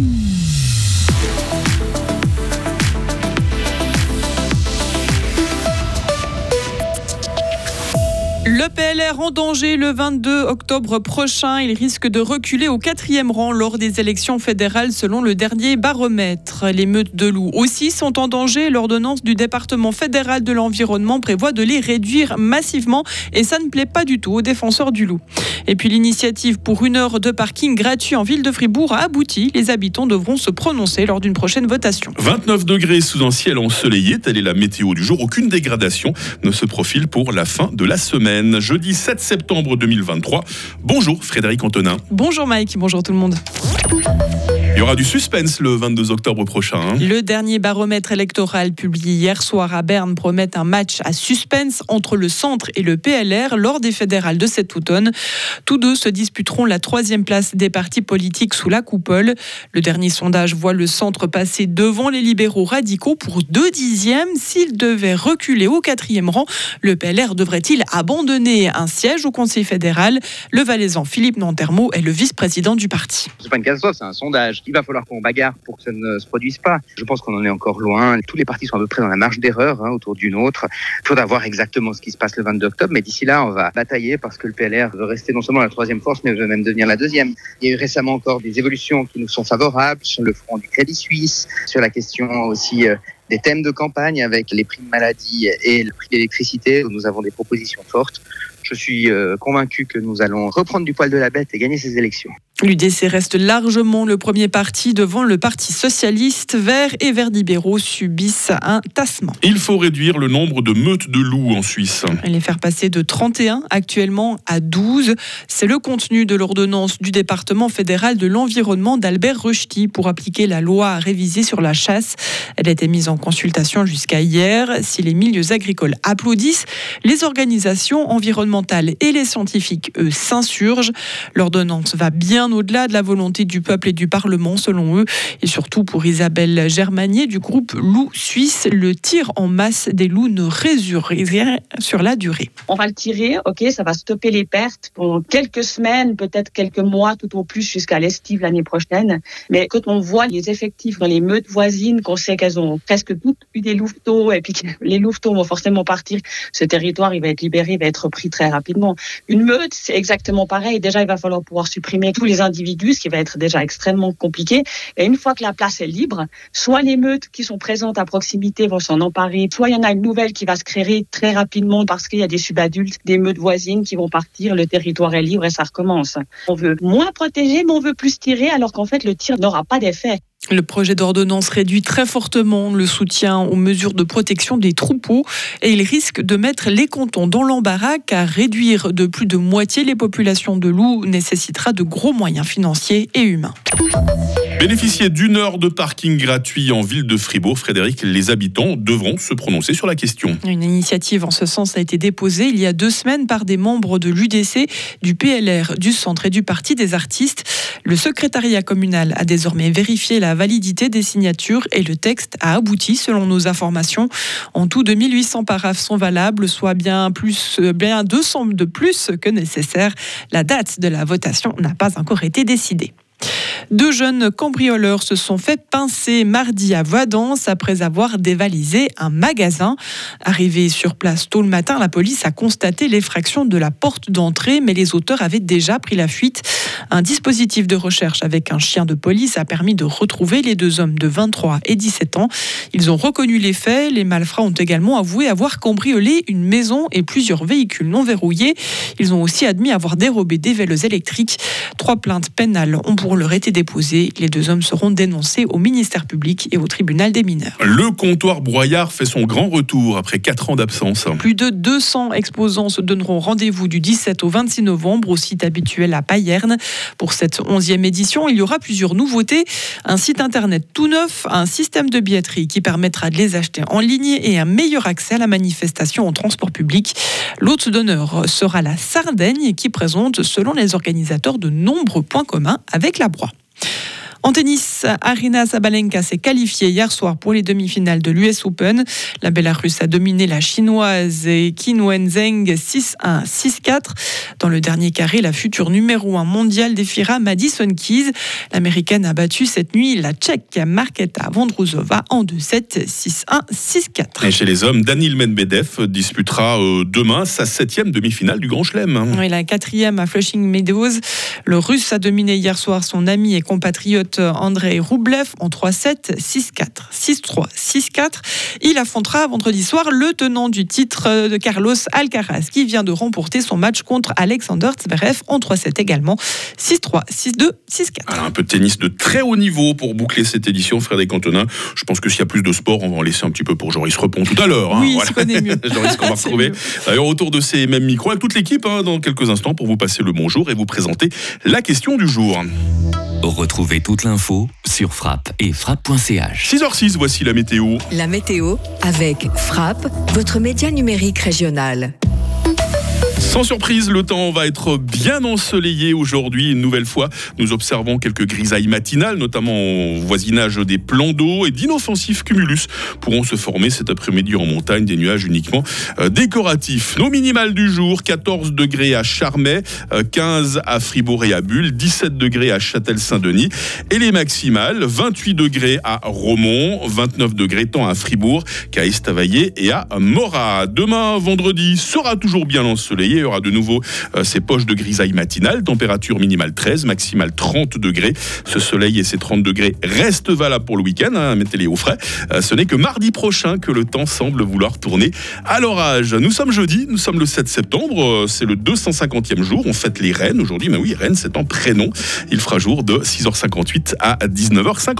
Mm-hmm. Le PLR en danger le 22 octobre prochain. Il risque de reculer au quatrième rang lors des élections fédérales selon le dernier baromètre. Les meutes de loups aussi sont en danger. L'ordonnance du département fédéral de l'environnement prévoit de les réduire massivement et ça ne plaît pas du tout aux défenseurs du loup. Et puis l'initiative pour une heure de parking gratuit en ville de Fribourg a abouti. Les habitants devront se prononcer lors d'une prochaine votation. 29 degrés sous un ciel ensoleillé, telle est la météo du jour. Aucune dégradation ne se profile pour la fin de la semaine jeudi 7 septembre 2023. Bonjour Frédéric Antonin. Bonjour Mike, bonjour tout le monde. Il y aura du suspense le 22 octobre prochain. Hein. Le dernier baromètre électoral publié hier soir à Berne promet un match à suspense entre le centre et le PLR lors des fédérales de cet automne. Tous deux se disputeront la troisième place des partis politiques sous la coupole. Le dernier sondage voit le centre passer devant les libéraux radicaux pour deux dixièmes. S'il devait reculer au quatrième rang, le PLR devrait-il abandonner un siège au Conseil fédéral? Le Valaisan Philippe Nantermo est le vice-président du parti. C'est pas une catastrophe, c'est un sondage. Il va falloir qu'on bagarre pour que ça ne se produise pas. Je pense qu'on en est encore loin. Tous les partis sont à peu près dans la marge d'erreur hein, autour d'une autre. Il faudra voir exactement ce qui se passe le 22 octobre, mais d'ici là, on va batailler parce que le PLR veut rester non seulement la troisième force, mais veut même devenir la deuxième. Il y a eu récemment encore des évolutions qui nous sont favorables sur le front du Crédit Suisse, sur la question aussi euh, des thèmes de campagne avec les prix de maladie et le prix où nous avons des propositions fortes. Je suis euh, convaincu que nous allons reprendre du poil de la bête et gagner ces élections. L'UDC reste largement le premier parti devant le Parti socialiste. Vert et Verts libéraux subissent un tassement. Il faut réduire le nombre de meutes de loups en Suisse. Et les faire passer de 31 actuellement à 12. C'est le contenu de l'ordonnance du département fédéral de l'environnement d'Albert Rechty pour appliquer la loi révisée sur la chasse. Elle a été mise en consultation jusqu'à hier. Si les milieux agricoles applaudissent, les organisations environnementales et les scientifiques, eux, s'insurgent. L'ordonnance va bien au-delà de la volonté du peuple et du Parlement, selon eux. Et surtout pour Isabelle Germanier du groupe Loup Suisse, le tir en masse des loups ne résurge rien sur la durée. On va le tirer, ok, ça va stopper les pertes pour quelques semaines, peut-être quelques mois, tout au plus jusqu'à l'estive l'année prochaine. Mais quand on voit les effectifs dans les meutes voisines, qu'on sait qu'elles ont presque toutes eu des louveteaux, et puis que les louveteaux vont forcément partir, ce territoire, il va être libéré, il va être repris très rapidement. Une meute, c'est exactement pareil. Déjà, il va falloir pouvoir supprimer tous les individus, ce qui va être déjà extrêmement compliqué. Et une fois que la place est libre, soit les meutes qui sont présentes à proximité vont s'en emparer, soit il y en a une nouvelle qui va se créer très rapidement parce qu'il y a des subadultes, des meutes voisines qui vont partir, le territoire est libre et ça recommence. On veut moins protéger, mais on veut plus tirer, alors qu'en fait, le tir n'aura pas d'effet. Le projet d'ordonnance réduit très fortement le soutien aux mesures de protection des troupeaux et il risque de mettre les cantons dans l'embarras car réduire de plus de moitié les populations de loups nécessitera de gros moyens financiers et humains. Bénéficier d'une heure de parking gratuit en ville de Fribourg, Frédéric, les habitants devront se prononcer sur la question. Une initiative en ce sens a été déposée il y a deux semaines par des membres de l'UDC, du PLR, du Centre et du Parti des artistes. Le secrétariat communal a désormais vérifié la validité des signatures et le texte a abouti selon nos informations. En tout, 2800 paraphes sont valables, soit bien, plus, bien 200 de plus que nécessaire. La date de la votation n'a pas encore été décidée. Deux jeunes cambrioleurs se sont fait pincer mardi à Voidance après avoir dévalisé un magasin. Arrivé sur place tôt le matin, la police a constaté l'effraction de la porte d'entrée, mais les auteurs avaient déjà pris la fuite. Un dispositif de recherche avec un chien de police a permis de retrouver les deux hommes de 23 et 17 ans. Ils ont reconnu les faits. Les malfrats ont également avoué avoir cambriolé une maison et plusieurs véhicules non verrouillés. Ils ont aussi admis avoir dérobé des vélos électriques. Trois plaintes pénales ont pour leur été déposées. Les deux hommes seront dénoncés au ministère public et au tribunal des mineurs. Le comptoir Broyard fait son grand retour après quatre ans d'absence. Plus de 200 exposants se donneront rendez-vous du 17 au 26 novembre au site habituel à Payerne. Pour cette 11e édition, il y aura plusieurs nouveautés. Un site internet tout neuf, un système de billetterie qui permettra de les acheter en ligne et un meilleur accès à la manifestation en transport public. L'hôte d'honneur sera la Sardaigne qui présente, selon les organisateurs, de nombreux points communs avec la Broye. En tennis, Arina Sabalenka s'est qualifiée hier soir pour les demi-finales de l'US Open. La Bélarusse a dominé la chinoise Qin Wenzheng 6-1, 6-4. Dans le dernier carré, la future numéro 1 mondiale défiera Madison Keys. L'américaine a battu cette nuit la tchèque Marketa Vondrouzova en 2-7, 6-1, 6-4. Et chez les hommes, Daniil Medvedev disputera euh, demain sa septième demi-finale du Grand Chelem. Oui, la quatrième à Flushing Meadows. Le Russe a dominé hier soir son ami et compatriote Andrei Roublev en 3-7, 6-4, 6-3, 6-4. Il affrontera vendredi soir le tenant du titre de Carlos Alcaraz qui vient de remporter son match contre Alexander Zverev en 3-7 également. 6-3, 6-2, 6-4. un peu de tennis de très haut niveau pour boucler cette édition, Frédéric Antonin. Je pense que s'il y a plus de sport, on va en laisser un petit peu pour Joris Repon tout à l'heure. Hein, oui, voilà. connaît mieux. Joris qu'on va retrouver d'ailleurs autour de ces mêmes micros avec toute l'équipe hein, dans quelques instants pour vous passer le bonjour et vous présenter la question du jour. Retrouvez toute l'info sur frappe et frappe.ch. 6h06, voici la météo. La météo avec Frappe, votre média numérique régional. Sans surprise, le temps va être bien ensoleillé aujourd'hui. Une nouvelle fois, nous observons quelques grisailles matinales, notamment au voisinage des plans d'eau et d'inoffensifs cumulus pourront se former cet après-midi en montagne, des nuages uniquement euh, décoratifs. Nos minimales du jour, 14 degrés à Charmey, 15 euh, à Fribourg et à Bulle, 17 degrés à Châtel-Saint-Denis et les maximales, 28 degrés à Romont, 29 degrés tant à Fribourg qu'à Estavayer et à Morat. Demain, vendredi, sera toujours bien ensoleillé il y aura de nouveau euh, ces poches de grisaille matinale. Température minimale 13, maximale 30 degrés. Ce soleil et ces 30 degrés restent valables pour le week-end. Hein, Mettez-les au frais. Euh, ce n'est que mardi prochain que le temps semble vouloir tourner à l'orage. Nous sommes jeudi, nous sommes le 7 septembre. Euh, c'est le 250e jour. On fête les Rennes aujourd'hui. Mais oui, Rennes, c'est un prénom. Il fera jour de 6h58 à 19h50.